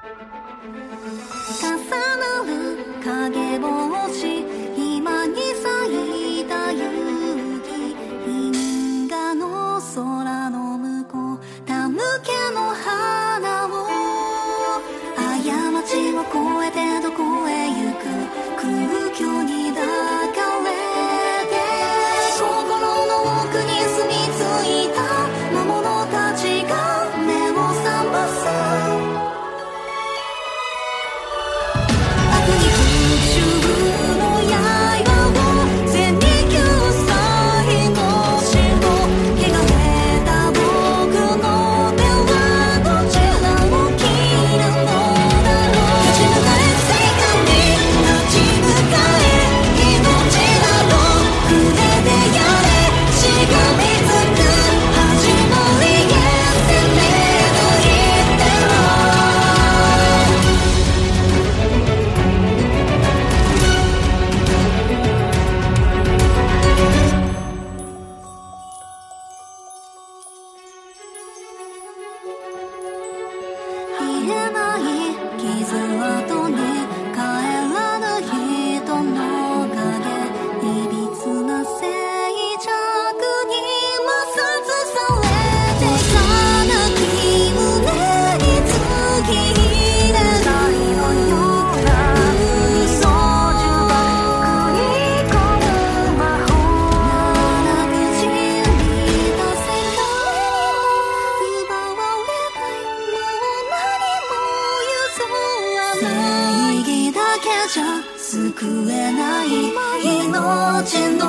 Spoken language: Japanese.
重なる影星今に咲いた夕日銀河の空の向こうたむけのいえない傷跡ね正義だけじゃ救えない命の